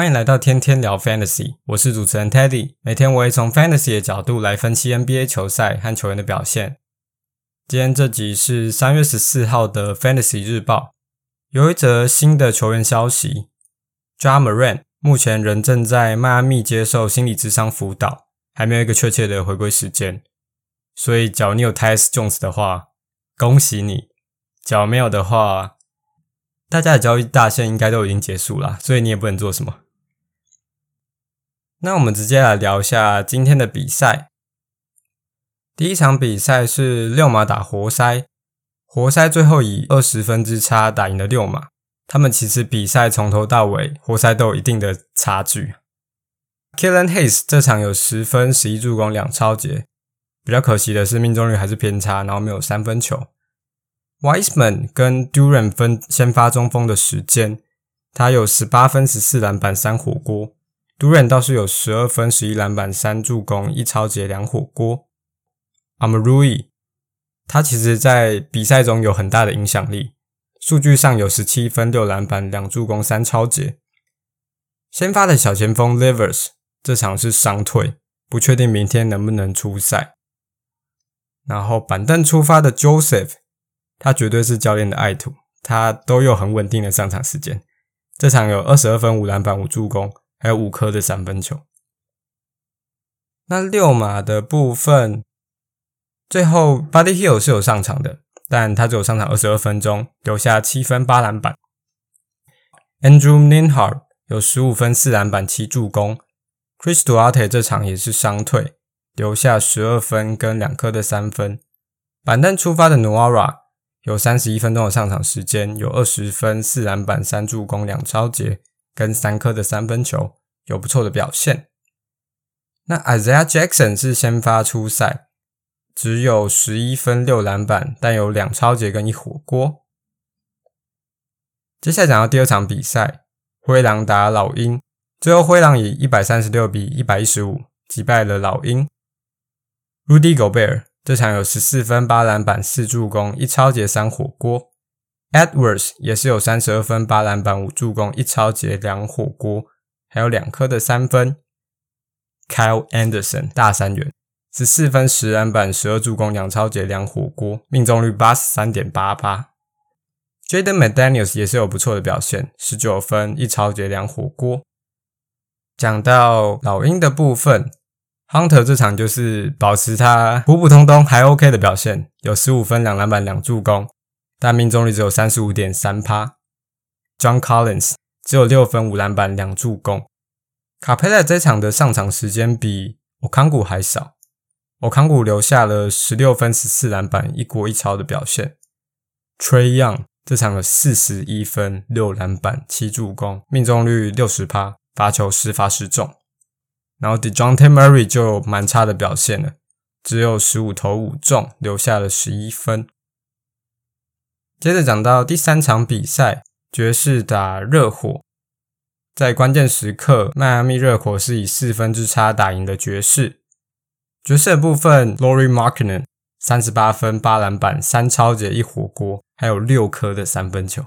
欢迎来到天天聊 Fantasy，我是主持人 Teddy。每天我会从 Fantasy 的角度来分析 NBA 球赛和球员的表现。今天这集是三月十四号的 Fantasy 日报，有一则新的球员消息：Ja Morant 目前仍正在迈阿密接受心理智商辅导，还没有一个确切的回归时间。所以，假如你有 Tyus Jones 的话，恭喜你；假如没有的话，大家的交易大限应该都已经结束了，所以你也不能做什么。那我们直接来聊一下今天的比赛。第一场比赛是六马打活塞，活塞最后以二十分之差打赢了六马。他们其实比赛从头到尾，活塞都有一定的差距。Killian Hayes 这场有十分、十一助攻、两抄截，比较可惜的是命中率还是偏差，然后没有三分球。Wiseman 跟 Duran 分先发中锋的时间，他有十八分、十四篮板、三火锅。D u r a n 倒是有十二分、十一篮板、三助攻、一抄截、两火锅。Omoruyi 他其实在比赛中有很大的影响力，数据上有十七分、六篮板、两助攻、三抄截。先发的小前锋 Livers 这场是伤退，不确定明天能不能出赛。然后板凳出发的 Joseph。他绝对是教练的爱徒，他都有很稳定的上场时间。这场有二十二分、五篮板、五助攻，还有五颗的三分球。那六马的部分，最后 Buddy Hill 是有上场的，但他只有上场二十二分钟，留下七分八篮板。Andrew n i n h a r t 有十五分、四篮板、七助攻。Chris Duarte 这场也是伤退，留下十二分跟两颗的三分。板凳出发的 Noora 有三十一分钟的上场时间，有二十分、四篮板、三助攻、两抄截跟三颗的三分球，有不错的表现。那 Isaiah Jackson 是先发出赛，只有十一分、六篮板，但有两抄截跟一火锅。接下来讲到第二场比赛，灰狼打老鹰，最后灰狼以一百三十六比一百一十五击败了老鹰。Rudy Gobert。这场有十四分、八篮板、四助攻、一抄截、三火锅。Edwards 也是有三十二分、八篮板、五助攻、一抄截、两火锅，还有两颗的三分。Kyle Anderson 大三元，十四分、十篮板、十二助攻、两抄截、两火锅，命中率八十三点八八。Jaden McDaniels 也是有不错的表现，十九分、一抄截、两火锅。讲到老鹰的部分。Hunter 这场就是保持他普普通通还 OK 的表现，有十五分、两篮板、两助攻，但命中率只有三十五点三趴。John Collins 只有六分、五篮板、两助攻。卡佩拉这场的上场时间比欧康古还少，欧康古留下了十六分、十四篮板、一锅一抄的表现。Trae Young 这场有四十一分、六篮板、七助攻，命中率六十趴，罚球十罚十中。然后 Dejounte Murray 就蛮差的表现了，只有十五投五中，留下了十一分。接着讲到第三场比赛，爵士打热火，在关键时刻，迈阿密热火是以四分之差打赢了爵士。爵士的部分，Lauri Markkanen 三十八分、八篮板、三抄截、一火锅，还有六颗的三分球。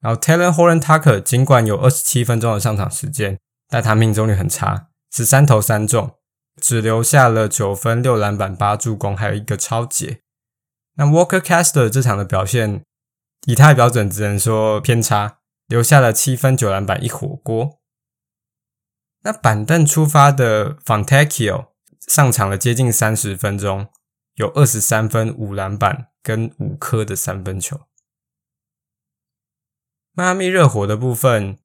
然后 Talen Horton-Tucker 尽管有二十七分钟的上场时间，但他命中率很差。十三投三中，只留下了九分、六篮板、八助攻，还有一个抄截。那 Walker Caster 这场的表现，以他的标准只能说偏差，留下了七分、九篮板、一火锅。那板凳出发的 Fontecchio 上场了接近三十分钟，有二十三分、五篮板跟五颗的三分球。迈阿密热火的部分，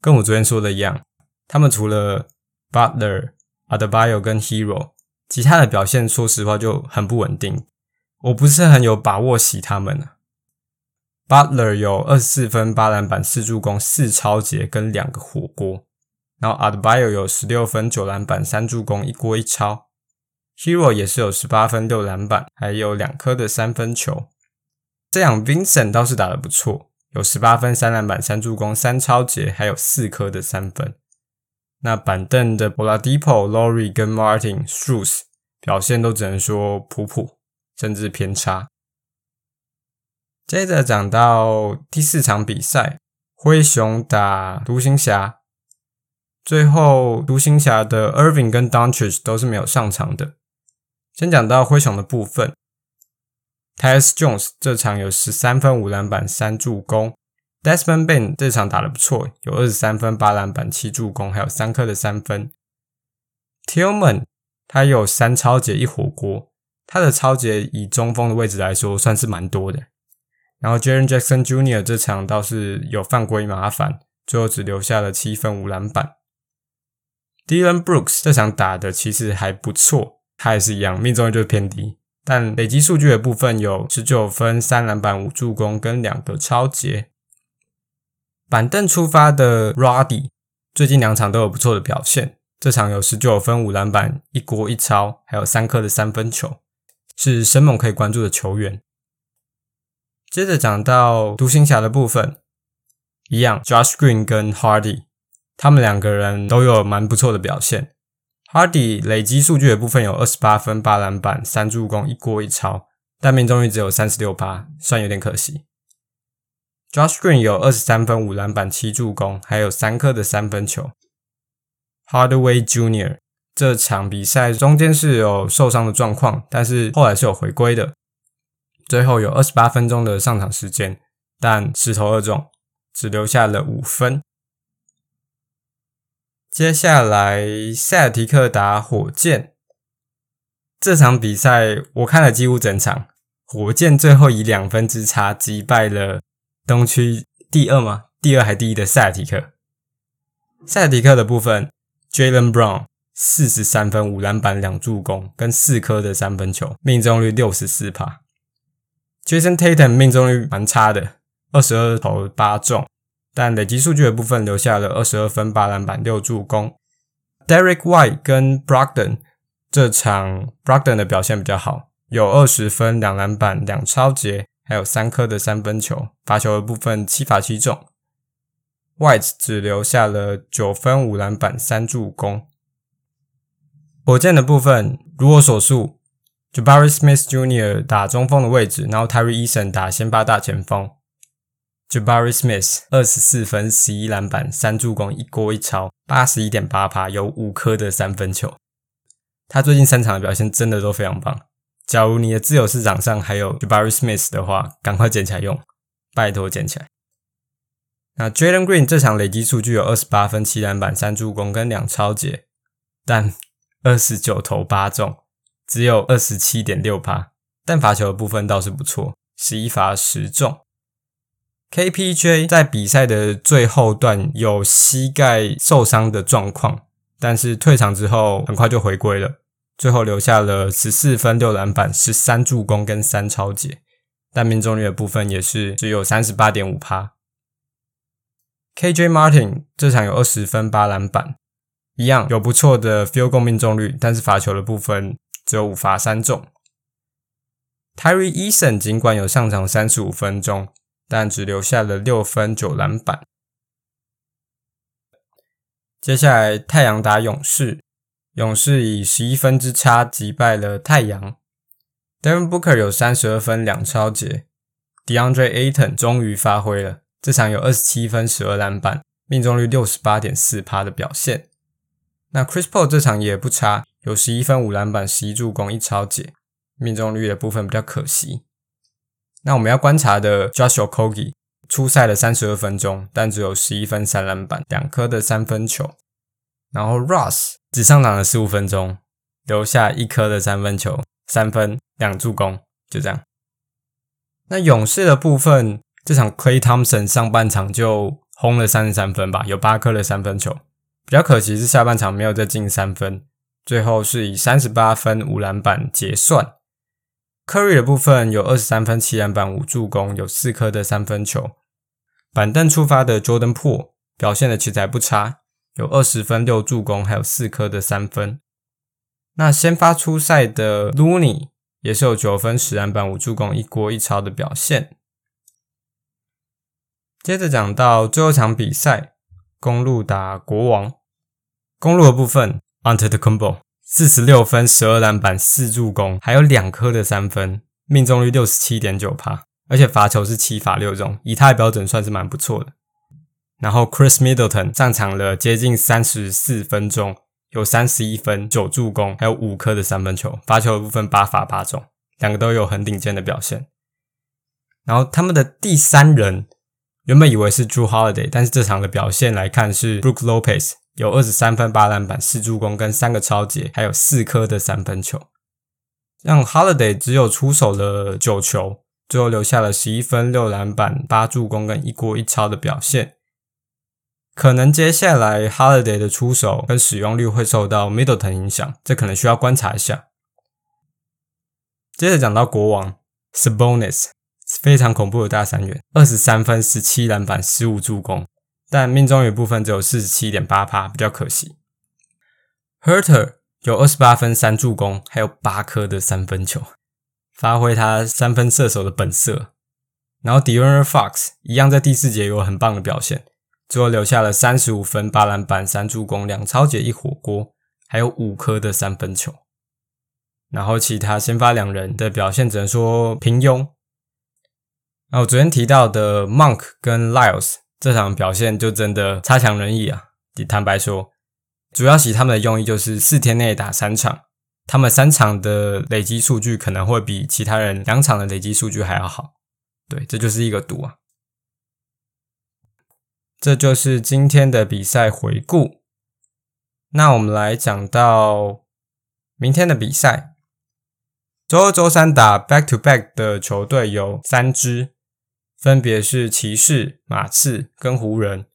跟我昨天说的一样，他们除了 Butler、Adebayo 跟 Hero，其他的表现说实话就很不稳定，我不是很有把握洗他们啊。Butler 有二十四分、八篮板、四助攻、四抄截跟两个火锅，然后 Adebayo 有十六分、九篮板、三助攻、一锅一抄。Hero 也是有十八分、六篮板，还有两颗的三分球。这样 Vincent 倒是打得不错，有十八分、三篮板、三助攻、三抄截，还有四颗的三分。那板凳的 Boladipo、Lauri 跟 Martin、Strus 表现都只能说普普，甚至偏差。接着讲到第四场比赛，灰熊打独行侠，最后独行侠的 Irving 跟 Doncic 都是没有上场的。先讲到灰熊的部分，Tyus Jones 这场有十三分、五篮板、三助攻；Desmond Bane 这场打得不错，有二十三分、八篮板、七助攻，还有三颗的三分。Tillman 他有三抄截一火锅，他的超节以中锋的位置来说算是蛮多的。然后 Jaren Jackson Jr. 这场倒是有犯规麻烦，最后只留下了七分五篮板。Dylan Brooks 这场打的其实还不错，他也是一样命中率就是偏低，但累积数据的部分有十九分、三篮板、五助攻跟两个超节。板凳出发的 Roddy 最近两场都有不错的表现，这场有十九分、五篮板、一锅一抄，还有三颗的三分球，是生猛可以关注的球员。接着讲到独行侠的部分，一样，Josh Green 跟 Hardy，他们两个人都有蛮不错的表现。Hardy 累积数据的部分有二十八分、八篮板、三助攻、一锅一抄，但命中率只有三十六趴，算有点可惜。Josh Green 有二十三分、五篮板、七助攻，还有三颗的三分球。Hardaway Jr. 这场比赛中间是有受伤的状况，但是后来是有回归的。最后有二十八分钟的上场时间，但十投二中，只留下了五分。接下来塞尔提克打火箭这场比赛，我看了几乎整场。火箭最后以两分之差击败了东区第二吗？第二还第一的塞尔提克。塞尔提克的部分，Jalen Brown 四十三分、五篮板、两助攻跟四颗的三分球，命中率六十四趴。Jason Tatum 命中率蛮差的，二十二投八中，但累积数据的部分留下了二十二分、八篮板、六助攻。Derrick White 跟 Brogdon 这场 Brogdon 的表现比较好，有二十分、两篮板、两抄截，还有三颗的三分球，罚球的部分七罚七中。White 只留下了九分、五篮板、三助攻。火箭的部分，如我所述。Jabari Smith Jr. 打中锋的位置，然后 Terry Eason 打先发大前锋。Jabari Smith 二十四分、十一篮板、三助攻、一锅一抄，八十一点八趴，有五颗的三分球。他最近三场的表现真的都非常棒。假如你的自由市场上还有 Jabari Smith 的话，赶快捡起来用，拜托捡起来。那 Jalen Green 这场累积数据有二十八分、七篮板、三助攻跟两抄截，但二十九投八中。只有二十七点六趴，但罚球的部分倒是不错，十一罚十中。KPJ 在比赛的最后段有膝盖受伤的状况，但是退场之后很快就回归了，最后留下了十四分、六篮板、十三助攻跟三抄截，但命中率的部分也是只有三十八点五趴。KJ Martin 这场有二十分、八篮板，一样有不错的 field goal 命中率，但是罚球的部分。只有五罚三中。Tari Eason 尽管有上场三十五分钟，但只留下了六分九篮板。接下来太阳打勇士，勇士以十一分之差击败了太阳。Devin Booker 有三十二分两抄截，DeAndre Ayton 终于发挥了，这场有二十七分十二篮板，命中率六十八点四趴的表现。那 Chris Paul 这场也不差。有十一分、五篮板、十一助攻、一抄截，命中率的部分比较可惜。那我们要观察的 Joshua Kogi 出赛了三十二分钟，但只有十一分、三篮板、两颗的三分球。然后 Russ 只上场了十五分钟，留下一颗的三分球，三分两助攻，就这样。那勇士的部分，这场 Klay Thompson 上半场就轰了三十三分吧，有八颗的三分球。比较可惜是下半场没有再进三分。最后是以三十八分五篮板结算。Curry 的部分有二十三分七篮板五助攻，有四颗的三分球。板凳出发的 Jordan Poole 表现的其实还不差，有二十分六助攻，还有四颗的三分。那先发出赛的 Looney 也是有九分十篮板五助攻一锅一抄的表现。接着讲到最后场比赛，公路打国王。公路的部分。a n t e t o k u m b o 四十六分、十二篮板、四助攻，还有两颗的三分，命中率六十七点九趴，而且罚球是七罚六中，以他标准算是蛮不错的。然后 Chris Middleton 上场了接近三十四分钟，有三十一分、九助攻，还有五颗的三分球，罚球的部分八罚八中，两个都有很顶尖的表现。然后他们的第三人原本以为是 Drew Holiday，但是这场的表现来看是 Brook Lopez，有二十三分、八篮板、四助攻跟三个抄截，还有四颗的三分球。让 Holiday 只有出手了九球，最后留下了十一分、六篮板、八助攻跟一过一抄的表现。可能接下来 Holiday 的出手跟使用率会受到 Middleton 影响，这可能需要观察一下。接着讲到国王 Sabonis，非常恐怖的大三元，二十三分、十七篮板、十五助攻，但命中率部分只有四十七点八趴，比较可惜。Huerter 有二十八分、三助攻，还有八颗的三分球，发挥他三分射手的本色。然后 De'Aaron Fox 一样在第四节有很棒的表现，最后留下了三十五分、八篮板、三助攻、两超节、一火锅，还有五颗的三分球。然后其他先发两人的表现只能说平庸。那我昨天提到的 Monk 跟 Lyles 这场表现就真的差强人意啊，坦白说。主要洗他们的用意就是四天内打三场，他们三场的累积数据可能会比其他人两场的累积数据还要好。对，这就是一个赌啊。这就是今天的比赛回顾。那我们来讲到明天的比赛，周二、周三打 back to back 的球队有三支，分别是骑士、马刺跟湖人。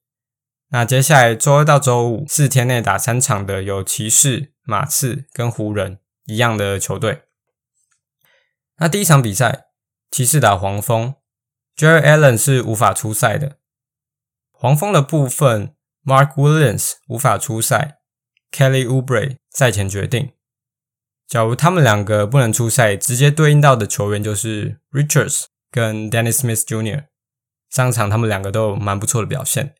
那接下来周二到周五四天内打三场的有骑士、马刺跟湖人一样的球队。那第一场比赛，骑士打黄蜂，Jarrett Allen 是无法出赛的。黄蜂的部分，Mark Williams 无法出赛，Kelly u b r e 赛前决定。假如他们两个不能出赛，直接对应到的球员就是 Richards 跟 Dennis Smith Jr. 上场，他们两个都有蛮不错的表现。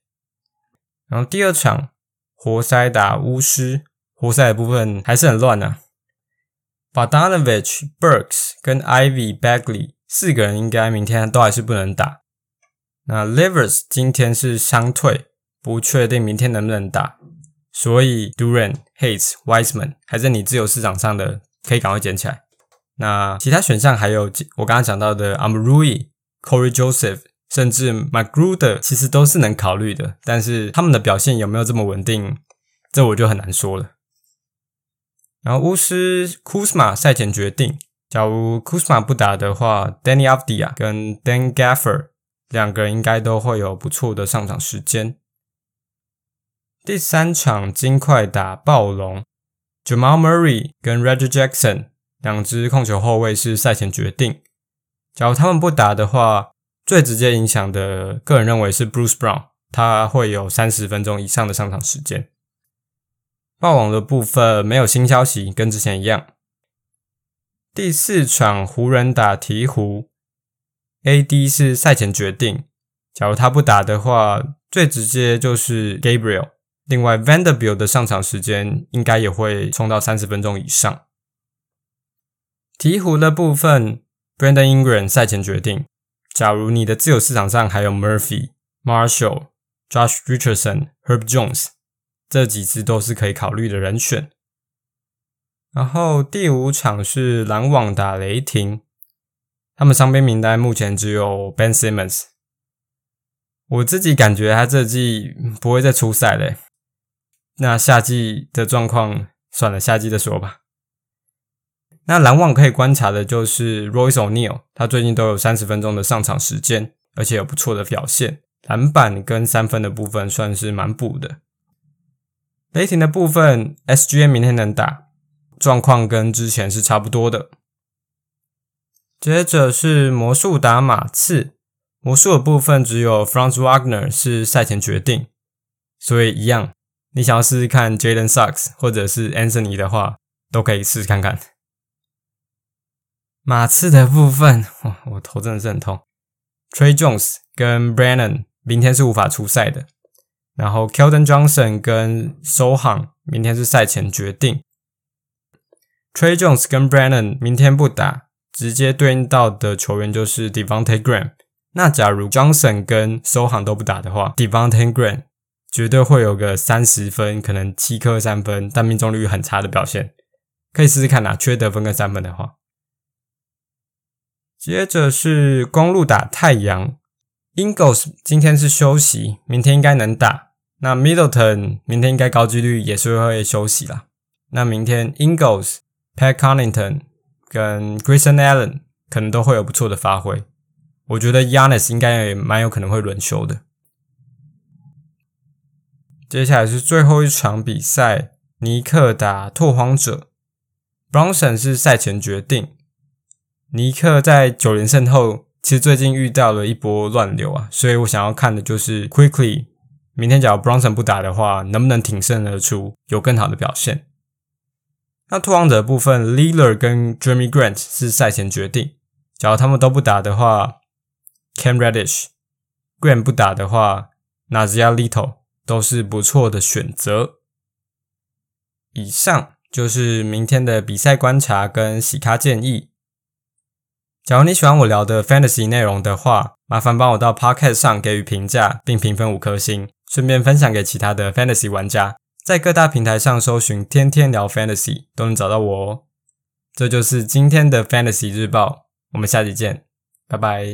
然后第二场，活塞打巫师，活塞的部分还是很乱啊。Bogdanovic、Burks 跟 Ivy Bagley 四个人应该明天都还是不能打。那 Livers 今天是伤退，不确定明天能不能打。所以 Duran、Hayes、Wiseman 还在你自由市场上的，可以赶快捡起来。那其他选项还有我刚刚讲到的 Amrui、Corey Joseph。甚至 McGruder 其实都是能考虑的，但是他们的表现有没有这么稳定，这我就很难说了。然后巫师 Kuzma 赛前决定，假如 Kuzma 不打的话，Deni Avdija 跟 Dan Gaffer 两个人应该都会有不错的上场时间。第三场金块打暴龙，Jamal Murray 跟 Reggie Jackson 两支控球后卫是赛前决定，假如他们不打的话。最直接影响的，个人认为是 Bruce Brown，他会有三十分钟以上的上场时间。暴网的部分没有新消息，跟之前一样。第四场湖人打鹈鹕，AD 是赛前决定，假如他不打的话，最直接就是 Gabriel。另外 Vanderbilt 的上场时间应该也会冲到三十分钟以上。鹈鹕的部分，Brandon Ingram 赛前决定。假如你的自由市场上还有 Murphy、Marshall、Josh Richardson、Herb Jones 这几支都是可以考虑的人选。然后第五场是篮网打雷霆，他们伤兵名单目前只有 Ben Simmons。我自己感觉他这季不会再出赛了。那夏季的状况算了，夏季再说吧。那篮网可以观察的就是 Royce O'Neal，他最近都有三十分钟的上场时间，而且有不错的表现，篮板跟三分的部分算是蛮补的。雷霆的部分，SGA 明天能打，状况跟之前是差不多的。接着是魔术打马刺，魔术的部分只有 Franz Wagner 是赛前决定，所以一样，你想要试试看 Jalen Suggs 或者是 Anthony 的话，都可以试试看看。马刺的部分，哇，我头真的是很痛。Tre Jones 跟 Brannan 明天是无法出赛的，然后 Keldon Johnson 跟 Sohan 明天是赛前决定。Tre Jones 跟 Brannan 明天不打，直接对应到的球员就是 Devonte Graham。那假如 Johnson 跟 Sohan 都不打的话，Devonte Graham 绝对会有个三十分，可能七颗三分，但命中率很差的表现，可以试试看呐、啊。缺得分跟三分的话，接着是公路打太阳，Ingles 今天是休息，明天应该能打。那 Middleton 明天应该高几率也是会休息啦。那明天 Ingles、Pat Connaughton 跟 Grayson Allen 可能都会有不错的发挥。我觉得 Yanis 应该也蛮有可能会轮休的。接下来是最后一场比赛，尼克打拓荒者。Bronson 是赛前决定。尼克在九连胜后，其实最近遇到了一波乱流啊，所以我想要看的就是 Quickly。明天假如 Bronson 不打的话，能不能挺身而出，有更好的表现？那拓荒者的部分，Lillard 跟 Jerami Grant 是赛前决定。假如他们都不打的话，Cam Reddish，Grant 不打的话，Nassir Little。都是不错的选择。以上就是明天的比赛观察跟洗咖建议。假如你喜欢我聊的 Fantasy 内容的话，麻烦帮我到 Podcast 上给予评价，并评分五颗星，顺便分享给其他的 Fantasy 玩家。在各大平台上搜寻“天天聊 Fantasy” 都能找到我哦。这就是今天的 Fantasy 日报，我们下期见，拜拜。